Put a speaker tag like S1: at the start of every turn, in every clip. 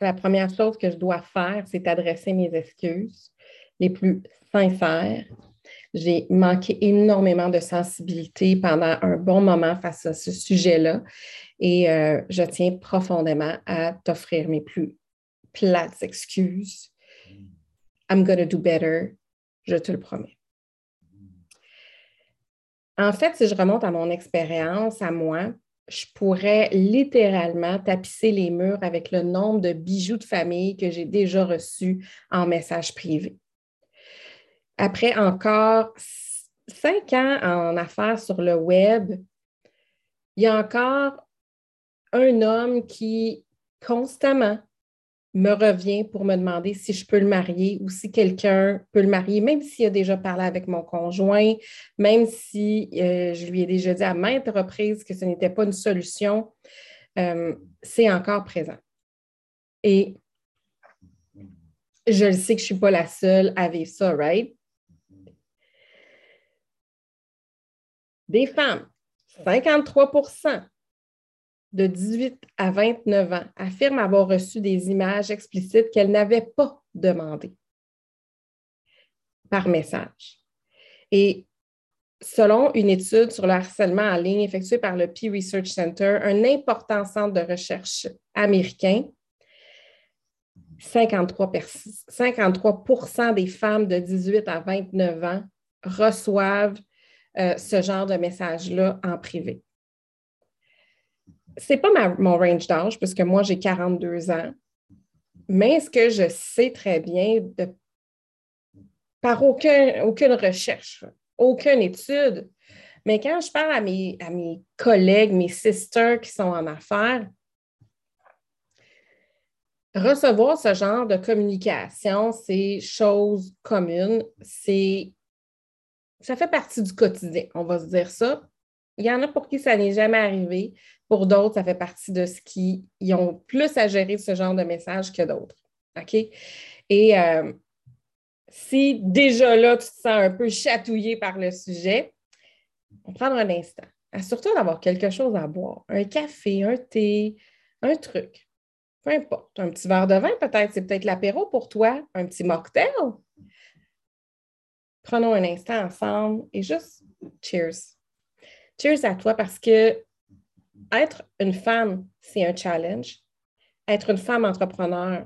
S1: la première chose que je dois faire, c'est adresser mes excuses les plus sincères. J'ai manqué énormément de sensibilité pendant un bon moment face à ce sujet-là et euh, je tiens profondément à t'offrir mes plus plates excuses. I'm gonna do better, je te le promets. En fait, si je remonte à mon expérience, à moi, je pourrais littéralement tapisser les murs avec le nombre de bijoux de famille que j'ai déjà reçus en message privé. Après encore cinq ans en affaires sur le web, il y a encore un homme qui constamment me revient pour me demander si je peux le marier ou si quelqu'un peut le marier, même s'il a déjà parlé avec mon conjoint, même si euh, je lui ai déjà dit à maintes reprises que ce n'était pas une solution, euh, c'est encore présent. Et je le sais que je ne suis pas la seule à vivre ça, right? Des femmes, 53 de 18 à 29 ans affirment avoir reçu des images explicites qu'elles n'avaient pas demandées par message. Et selon une étude sur le harcèlement en ligne effectuée par le Pew Research Center, un important centre de recherche américain, 53, 53 des femmes de 18 à 29 ans reçoivent euh, ce genre de message-là en privé c'est pas mon range d'âge, parce que moi, j'ai 42 ans. Mais ce que je sais très bien, par aucune recherche, aucune étude, mais quand je parle à mes, à mes collègues, mes sisters qui sont en affaires, recevoir ce genre de communication, c'est chose commune, c'est ça fait partie du quotidien, on va se dire ça. Il y en a pour qui ça n'est jamais arrivé. Pour d'autres, ça fait partie de ce qui ils ont plus à gérer ce genre de message que d'autres. OK? Et euh, si déjà là, tu te sens un peu chatouillé par le sujet, on prendre un instant. Surtout d'avoir quelque chose à boire. Un café, un thé, un truc. Peu importe. Un petit verre de vin, peut-être. C'est peut-être l'apéro pour toi. Un petit mocktail. Prenons un instant ensemble et juste cheers. Cheers à toi parce que être une femme, c'est un challenge. Être une femme entrepreneur,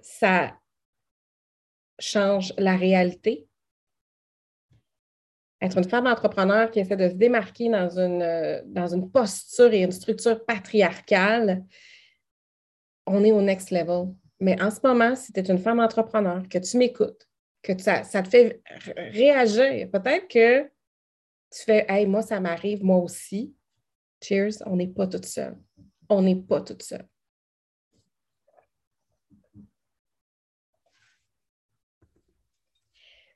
S1: ça change la réalité. Être une femme entrepreneur qui essaie de se démarquer dans une, dans une posture et une structure patriarcale, on est au next level. Mais en ce moment, si tu es une femme entrepreneur, que tu m'écoutes, que ça, ça te fait réagir, peut-être que tu fais Hey, moi, ça m'arrive, moi aussi. Cheers, on n'est pas toute seule. On n'est pas toute seule.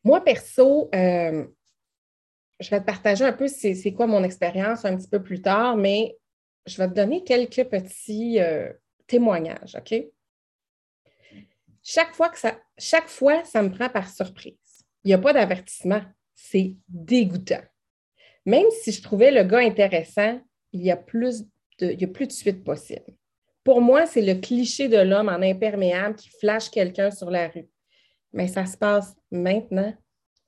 S1: Moi, perso, euh, je vais te partager un peu c'est quoi mon expérience un petit peu plus tard, mais je vais te donner quelques petits euh, témoignages, OK? Chaque fois, que ça, chaque fois, ça me prend par surprise. Il n'y a pas d'avertissement. C'est dégoûtant. Même si je trouvais le gars intéressant, il y a plus de, il y a plus de suite possible. Pour moi, c'est le cliché de l'homme en imperméable qui flash quelqu'un sur la rue. Mais ça se passe maintenant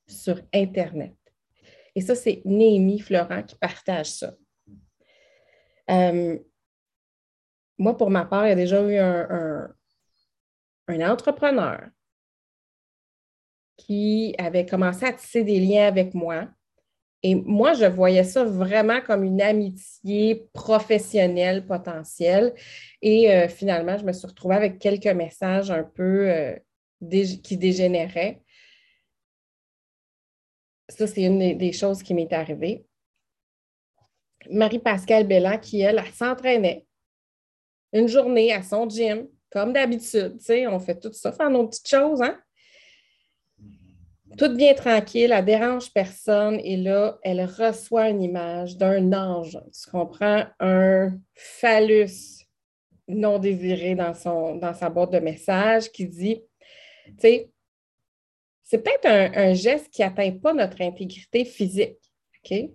S1: sur Internet. Et ça, c'est Némi Florent qui partage ça. Euh, moi, pour ma part, il y a déjà eu un, un entrepreneur qui avait commencé à tisser des liens avec moi et moi, je voyais ça vraiment comme une amitié professionnelle potentielle. Et euh, finalement, je me suis retrouvée avec quelques messages un peu euh, qui dégénéraient. Ça, c'est une des, choses qui m'est arrivée. Marie-Pascale Bellan, qui, elle, elle s'entraînait une journée à son gym, comme d'habitude. Tu sais, on fait tout ça, faire nos petites choses, hein? Tout bien tranquille, elle dérange personne et là, elle reçoit une image d'un ange. Tu comprends? Un phallus non désiré dans, son, dans sa boîte de messages qui dit, tu sais, c'est peut-être un, geste qui n'atteint pas notre intégrité physique, OK?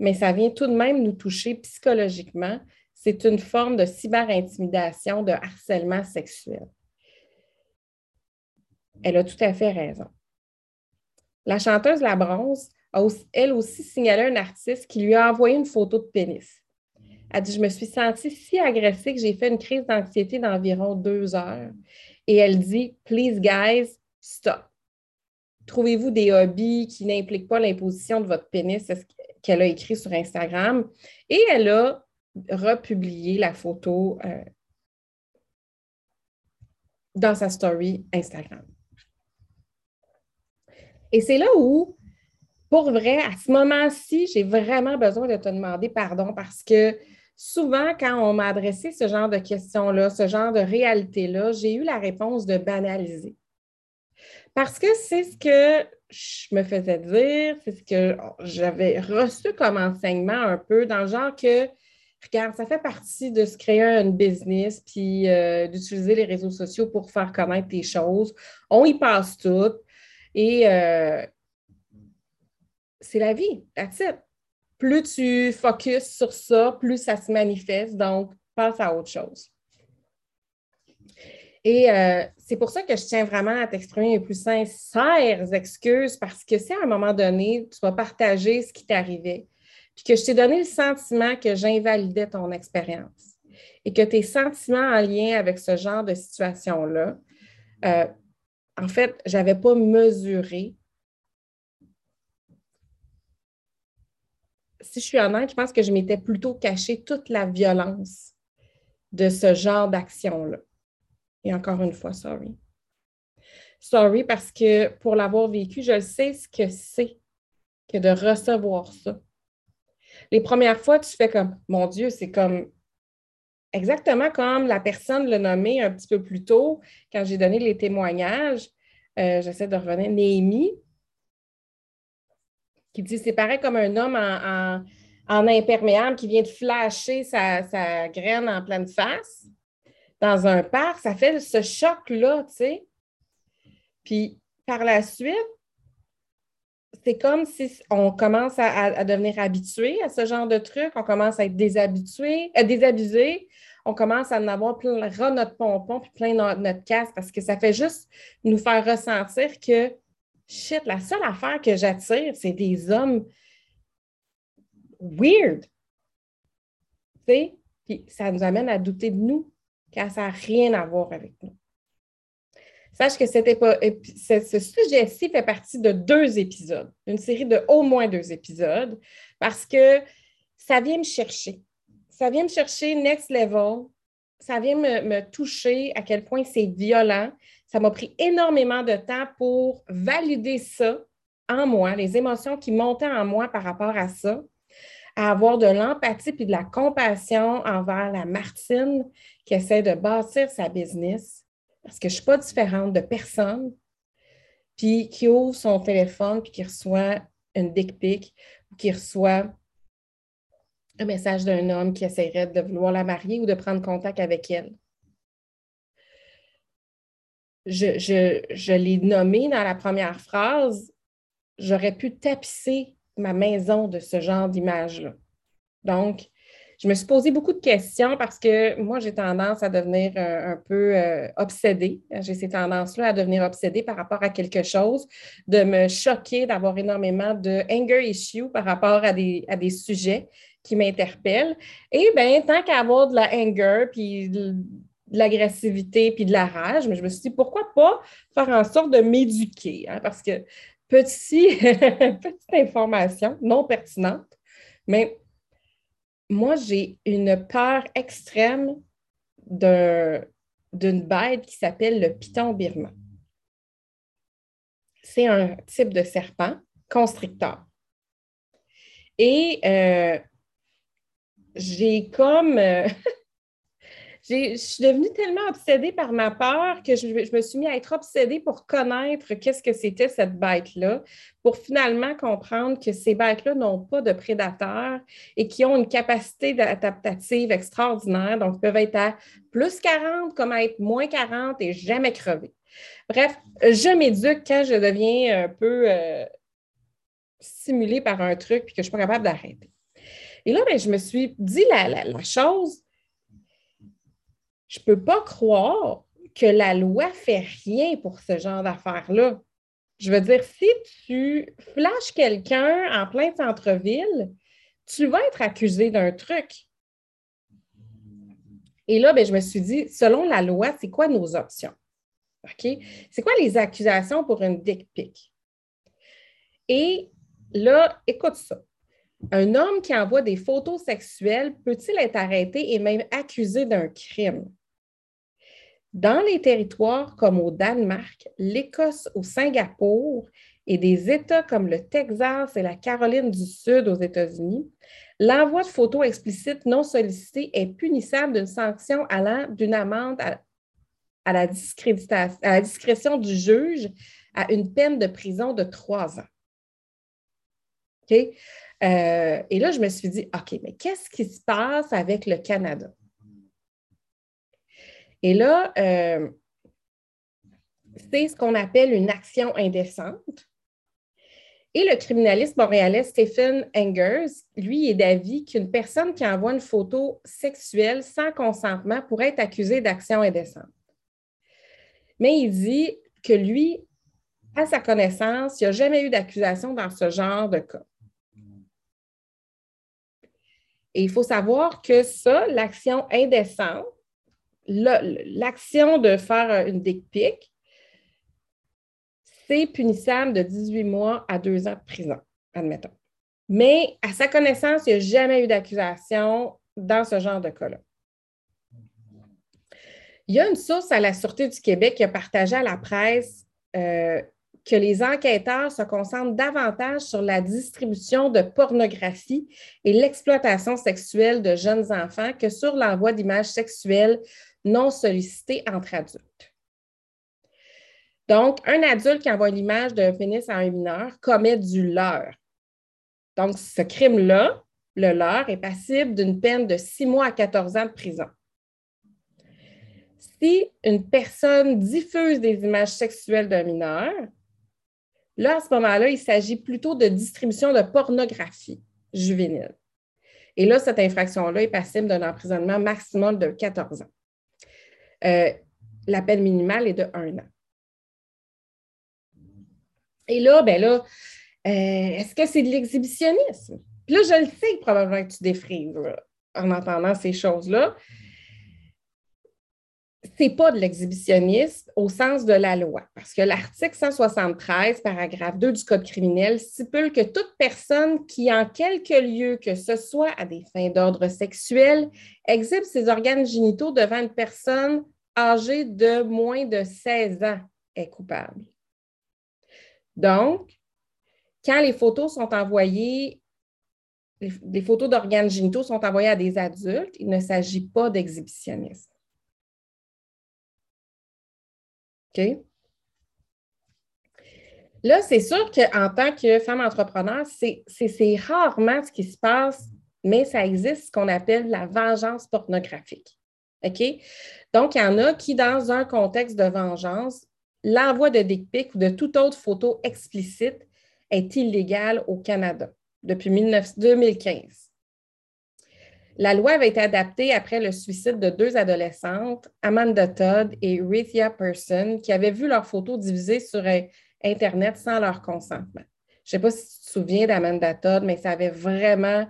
S1: Mais ça vient tout de même nous toucher psychologiquement c'est une forme de cyber-intimidation, de harcèlement sexuel. Elle a tout à fait raison. La chanteuse La Bronze a elle aussi signalé un artiste qui lui a envoyé une photo de pénis. Elle dit Je me suis sentie si agressée que j'ai fait une crise d'anxiété d'environ deux heures. Et elle dit Please, guys, stop. Trouvez-vous des hobbies qui n'impliquent pas l'imposition de votre pénis, c'est ce qu'elle a écrit sur Instagram. Et elle a republié la photo euh, dans sa story Instagram. Et c'est là où, pour vrai, à ce moment-ci, j'ai vraiment besoin de te demander pardon parce que souvent, quand on m'a adressé ce genre de questions-là, ce genre de réalité-là, j'ai eu la réponse de banaliser. Parce que c'est ce que je me faisais dire, c'est ce que j'avais reçu comme enseignement un peu, dans le genre que, regarde, ça fait partie de se créer un business, puis euh, d'utiliser les réseaux sociaux pour faire connaître tes choses. On y passe tout. Et euh, c'est la vie, that's it. Plus tu focuses sur ça, plus ça se manifeste. Donc, passe à autre chose. Et euh, c'est pour ça que je tiens vraiment à t'exprimer les plus sincères excuses parce que si à un moment donné, tu vas partager ce qui arrivé, puis que je t'ai donné le sentiment que j'invalidais ton expérience et que tes sentiments en lien avec ce genre de situation-là, euh, en fait, je n'avais pas mesuré. Si je suis honnête, je pense que je m'étais plutôt caché toute la violence de ce genre d'action-là. Et encore une fois, sorry. Sorry parce que pour l'avoir vécu, je sais ce que c'est que de recevoir ça. Les premières fois, tu fais comme, mon Dieu, c'est comme exactement comme la personne l'a nommé un petit peu plus tôt, quand j'ai donné les témoignages, euh, j'essaie de revenir, Néhémie, qui dit c'est pareil comme un homme en, imperméable qui vient de flasher sa, sa, graine en pleine face dans un parc. Ça fait ce choc-là, tu sais. Puis par la suite, c'est comme si on commence à, devenir habitué à ce genre de truc, on commence à être à désabusé, on commence à en avoir plein notre pompon puis plein notre, notre casse parce que ça fait juste nous faire ressentir que shit, la seule affaire que j'attire, c'est des hommes weird. Tu sais? Puis ça nous amène à douter de nous, car ça n'a rien à voir avec nous. Sache que ce sujet-ci fait partie de deux épisodes, une série de au moins deux épisodes, parce que ça vient me chercher. Ça vient me chercher next level. Ça vient me, toucher à quel point c'est violent. Ça m'a pris énormément de temps pour valider ça en moi, les émotions qui montaient en moi par rapport à ça, à avoir de l'empathie et de la compassion envers la Martine qui essaie de bâtir sa business parce que je ne suis pas différente de personne, puis qui ouvre son téléphone, puis qui reçoit une dick pic, ou qui reçoit un message d'un homme qui essaierait de vouloir la marier ou de prendre contact avec elle. Je, je l'ai nommé dans la première phrase, j'aurais pu tapisser ma maison de ce genre d'image-là. Donc, je me suis posé beaucoup de questions parce que moi, j'ai tendance à devenir euh, un, peu euh, obsédée. J'ai ces tendances-là à devenir obsédée par rapport à quelque chose, de me choquer, d'avoir énormément de anger issue par rapport à des, à des sujets qui m'interpellent. Et bien, tant qu'à avoir de la anger, puis de, l'agressivité, puis de la rage, mais je me suis dit, pourquoi pas faire en sorte de m'éduquer? Hein? Parce que petit, petite information non pertinente, mais moi, j'ai une peur extrême d'une bête qui s'appelle le python birman. C'est un type de serpent constricteur. Et euh, j'ai comme euh, je suis devenue tellement obsédée par ma peur que je, me suis mis à être obsédée pour connaître qu'est-ce que c'était cette bête-là, pour finalement comprendre que ces bêtes-là n'ont pas de prédateurs et qui ont une capacité adaptative extraordinaire. Donc, peuvent être à plus 40 comme à être moins 40 et jamais crever. Bref, je m'éduque quand je deviens un peu euh, stimulée par un truc et que je ne suis pas capable d'arrêter. Et là, ben, je me suis dit la chose je ne peux pas croire que la loi fait rien pour ce genre d'affaires-là. Je veux dire, si tu flashes quelqu'un en plein centre-ville, tu vas être accusé d'un truc. Et là, ben, je me suis dit, selon la loi, c'est quoi nos options? OK? C'est quoi les accusations pour une dick pic? Et là, écoute ça. Un homme qui envoie des photos sexuelles peut-il être arrêté et même accusé d'un crime? Dans les territoires comme au Danemark, l'Écosse ou Singapour et des États comme le Texas et la Caroline du Sud aux États-Unis, l'envoi de photos explicites non sollicitées est punissable d'une sanction allant d'une amende à, la discrétion du juge à une peine de prison de trois ans. OK? Euh, et là, je me suis dit, OK, mais qu'est-ce qui se passe avec le Canada? Et là, euh, c'est ce qu'on appelle une action indécente. Et le criminaliste montréalais Stephen Engers, lui, est d'avis qu'une personne qui envoie une photo sexuelle sans consentement pourrait être accusée d'action indécente. Mais il dit que lui, à sa connaissance, il n'y a jamais eu d'accusation dans ce genre de cas. Et il faut savoir que ça, l'action indécente, l'action de faire une dick pic, c'est punissable de 18 mois à 2 ans de prison, admettons. Mais à sa connaissance, il n'y a jamais eu d'accusation dans ce genre de cas-là. Il y a une source à la Sûreté du Québec qui a partagé à la presse euh, que les enquêteurs se concentrent davantage sur la distribution de pornographie et l'exploitation sexuelle de jeunes enfants que sur l'envoi d'images sexuelles non sollicitées entre adultes. Donc, un adulte qui envoie l'image d'un pénis à un mineur commet du leurre. Donc, ce crime-là, le leurre, est passible d'une peine de 6 mois à 14 ans de prison. Si une personne diffuse des images sexuelles d'un mineur, Là, à ce moment-là, il s'agit plutôt de distribution de pornographie juvénile. Et là, cette infraction-là est passible d'un emprisonnement maximum de 14 ans. Euh, la peine minimale est de 1 an. Et là, ben là, euh, est-ce que c'est de l'exhibitionnisme? Puis là, je le sais probablement que tu défrises en entendant ces choses-là c'est pas de l'exhibitionnisme au sens de la loi, parce que l'article 173, paragraphe 2 du Code criminel stipule que toute personne qui, en quelque lieu que ce soit à des fins d'ordre sexuel, exhibe ses organes génitaux devant une personne âgée de moins de 16 ans est coupable. Donc, quand les photos sont envoyées, les, photos d'organes génitaux sont envoyées à des adultes, il ne s'agit pas d'exhibitionnisme. Là, c'est sûr qu'en tant que femme entrepreneur, c'est rarement ce qui se passe, mais ça existe ce qu'on appelle la vengeance pornographique. OK? Donc, il y en a qui, dans un contexte de vengeance, l'envoi de dick pic ou de toute autre photo explicite est illégal au Canada depuis 2015. La loi avait été adaptée après le suicide de deux adolescentes, Amanda Todd et Rithia Person, qui avaient vu leurs photos divisées sur Internet sans leur consentement. Je ne sais pas si tu te souviens d'Amanda Todd, mais ça avait vraiment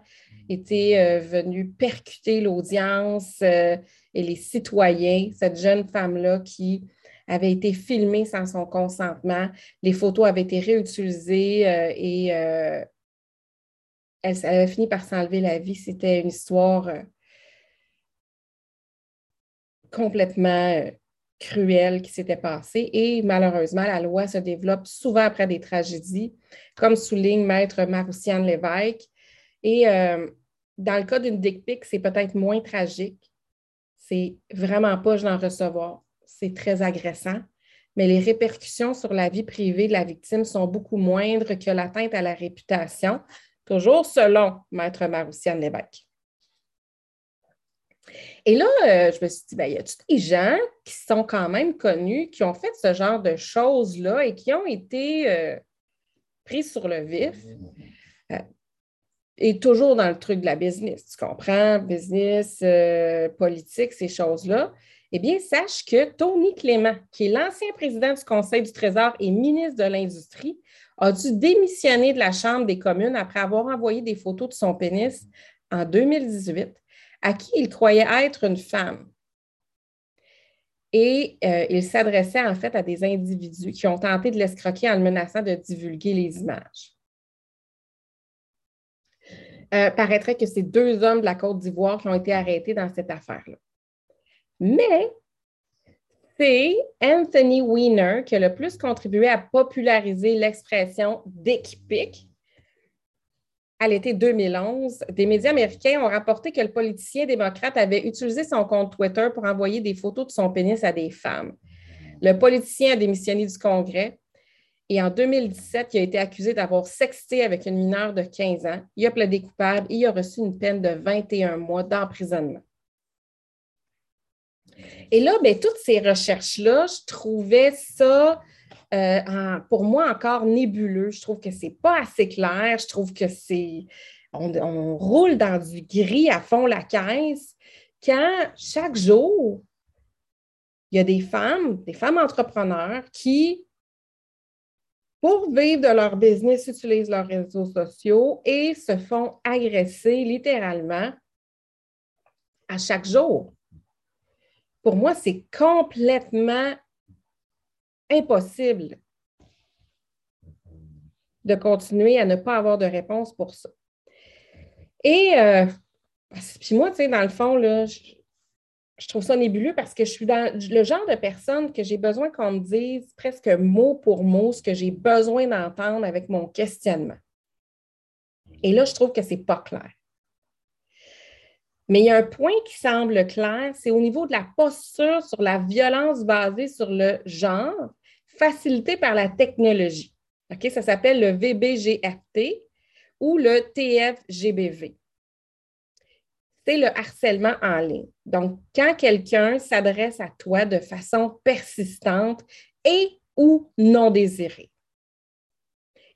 S1: été euh, venu percuter l'audience euh, et les citoyens, cette jeune femme-là qui avait été filmée sans son consentement. Les photos avaient été réutilisées euh, et elle, avait fini par s'enlever la vie. C'était une histoire euh, complètement euh, cruelle qui s'était passée. Et malheureusement, la loi se développe souvent après des tragédies, comme souligne Maître Maroussiane Lévesque. Et euh, dans le cas d'une dick pic, c'est peut-être moins tragique. C'est vraiment pas je n'en recevoir. C'est très agressant. Mais les répercussions sur la vie privée de la victime sont beaucoup moindres que l'atteinte à la réputation, toujours selon Maître Maroussiane Lévesque. Et là, euh, je me suis dit, ben, il y a tous des gens qui sont quand même connus, qui ont fait ce genre de choses-là et qui ont été euh, pris sur le vif? Euh, et toujours dans le truc de la business, tu comprends? Business, politique, ces choses-là. Eh bien, sache que Tony Clément, qui est l'ancien président du Conseil du Trésor et ministre de l'Industrie, a dû démissionner de la Chambre des communes après avoir envoyé des photos de son pénis en 2018 à qui il croyait être une femme? Et euh, il s'adressait en fait à des individus qui ont tenté de l'escroquer en le menaçant de divulguer les images. Euh, paraîtrait que c'est deux hommes de la Côte d'Ivoire qui ont été arrêtés dans cette affaire-là. Mais c'est Anthony Weiner qui a le plus contribué à populariser l'expression dick pic à l'été 2011, des médias américains ont rapporté que le politicien démocrate avait utilisé son compte Twitter pour envoyer des photos de son pénis à des femmes. Le politicien a démissionné du Congrès et en 2017, il a été accusé d'avoir sexté avec une mineure de 15 ans. Il a plaidé coupable et a reçu une peine de 21 mois d'emprisonnement. Et là, bien, toutes ces recherches-là, je trouvais ça euh, pour moi encore nébuleux. Je trouve que ce n'est pas assez clair. Je trouve que c'est. On, roule dans du gris à fond la caisse quand chaque jour, il y a des femmes, des femmes entrepreneurs qui, pour vivre de leur business, utilisent leurs réseaux sociaux et se font agresser littéralement à chaque jour. Pour moi, c'est complètement impossible de continuer à ne pas avoir de réponse pour ça. Et euh, puis moi, tu sais, dans le fond, là, je, trouve ça nébuleux parce que je suis dans le genre de personne que j'ai besoin qu'on me dise presque mot pour mot ce que j'ai besoin d'entendre avec mon questionnement. Et là, je trouve que ce n'est pas clair. Mais il y a un point qui semble clair, c'est au niveau de la posture sur la violence basée sur le genre facilité par la technologie. OK? Ça s'appelle le VBGFT ou le TFGBV. C'est le harcèlement en ligne. Donc, quand quelqu'un s'adresse à toi de façon persistante et ou non désirée.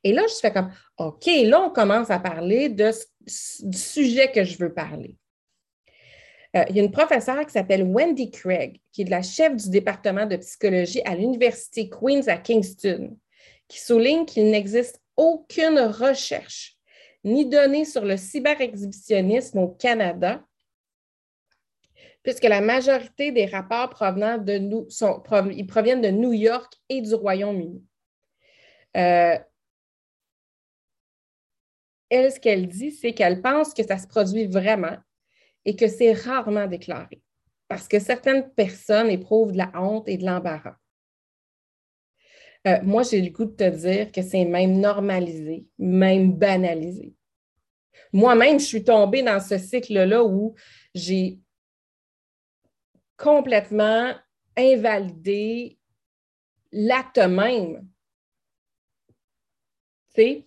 S1: Et là, je fais comme, OK, là, on commence à parler du sujet que je veux parler. Euh, il y a une professeure qui s'appelle Wendy Craig, qui est la chef du département de psychologie à l'Université Queen's à Kingston, qui souligne qu'il n'existe aucune recherche ni données sur le cyber-exhibitionnisme au Canada, puisque la majorité des rapports provenant de nous ils proviennent de New York et du Royaume-Uni. Euh, elle, ce qu'elle dit, c'est qu'elle pense que ça se produit vraiment et que c'est rarement déclaré parce que certaines personnes éprouvent de la honte et de l'embarras. Euh, moi, j'ai le goût de te dire que c'est même normalisé, même banalisé. Moi-même, je suis tombée dans ce cycle-là où j'ai complètement invalidé l'acte même. Tu sais?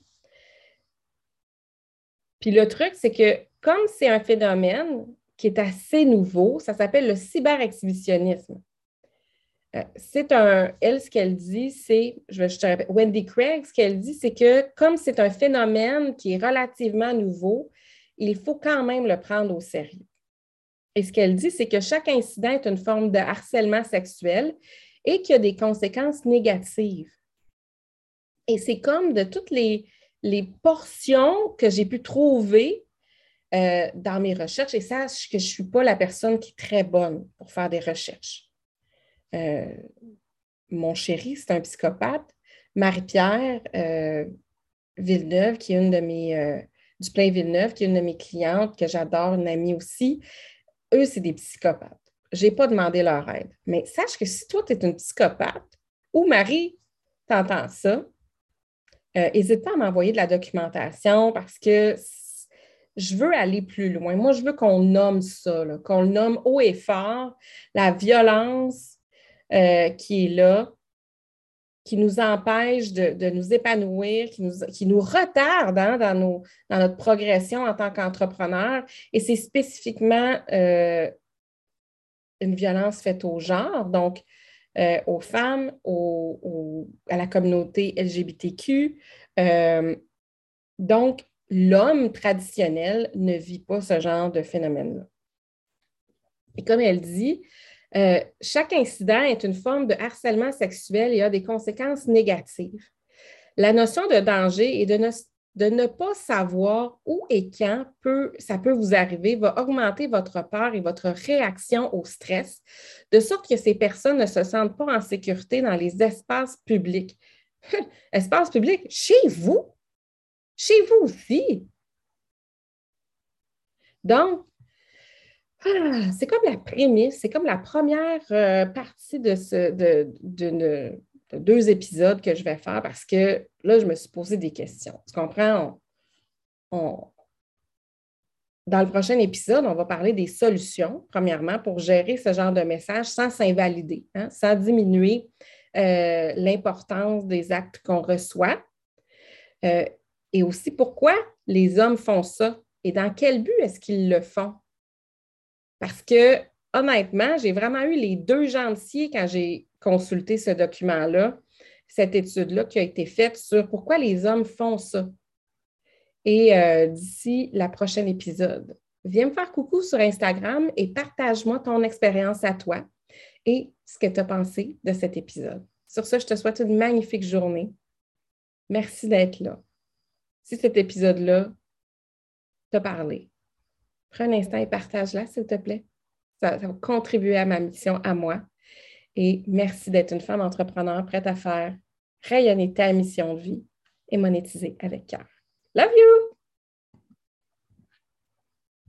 S1: Puis le truc, c'est que comme c'est un phénomène qui est assez nouveau, ça s'appelle le cyber-exhibitionnisme. Euh, c'est un, elle, ce qu'elle dit, c'est, je, vais, te répète, Wendy Craig, ce qu'elle dit, c'est que comme c'est un phénomène qui est relativement nouveau, il faut quand même le prendre au sérieux. Et ce qu'elle dit, c'est que chaque incident est une forme de harcèlement sexuel et qu'il y a des conséquences négatives. Et c'est comme de toutes les, les portions que j'ai pu trouver euh, dans mes recherches et sache que je ne suis pas la personne qui est très bonne pour faire des recherches. Euh, mon chéri, c'est un psychopathe. Marie-Pierre euh, Villeneuve, qui est une de mes, du plein Villeneuve, qui est une de mes clientes, que j'adore, une amie aussi, eux, c'est des psychopathes. Je n'ai pas demandé leur aide. Mais sache que si toi, tu es une psychopathe ou Marie, t'entends ça, n'hésite pas à m'envoyer de la documentation parce que je veux aller plus loin. Moi, je veux qu'on nomme ça, qu'on nomme haut et fort la violence euh, qui est là, qui nous empêche de, nous épanouir, qui nous, qui nous retarde hein, dans, nos, dans notre progression en tant qu'entrepreneur. Et c'est spécifiquement euh, une violence faite au genre, donc euh, aux femmes, à la communauté LGBTQ. donc, l'homme traditionnel ne vit pas ce genre de phénomène-là. Et comme elle dit, Euh, chaque incident est une forme de harcèlement sexuel et a des conséquences négatives. La notion de danger et de ne, de ne pas savoir où et quand ça peut vous arriver va augmenter votre peur et votre réaction au stress, de sorte que ces personnes ne se sentent pas en sécurité dans les espaces publics. Espace public, chez vous, chez vous aussi. Donc, ah, c'est comme la prémisse, c'est comme la première euh, partie de, ce, de, deux épisodes que je vais faire parce que là, je me suis posé des questions. Tu comprends? dans le prochain épisode, on va parler des solutions, premièrement, pour gérer ce genre de message sans s'invalider, hein, sans diminuer euh, l'importance des actes qu'on reçoit. Euh, et aussi pourquoi les hommes font ça et dans quel but est-ce qu'ils le font? Parce que honnêtement, j'ai vraiment eu les deux gentils quand j'ai consulté ce document-là, cette étude-là qui a été faite sur pourquoi les hommes font ça. Et euh, d'ici la prochaine épisode, viens me faire coucou sur Instagram et partage-moi ton expérience à toi et ce que tu as pensé de cet épisode. Sur ce, je te souhaite une magnifique journée. Merci d'être là. Si cet épisode-là t'a parlé, prends un instant et partage-la, s'il te plaît. Ça, va contribuer à ma mission, à moi. Et merci d'être une femme entrepreneur prête à faire rayonner ta mission de vie et monétiser avec cœur. Love you!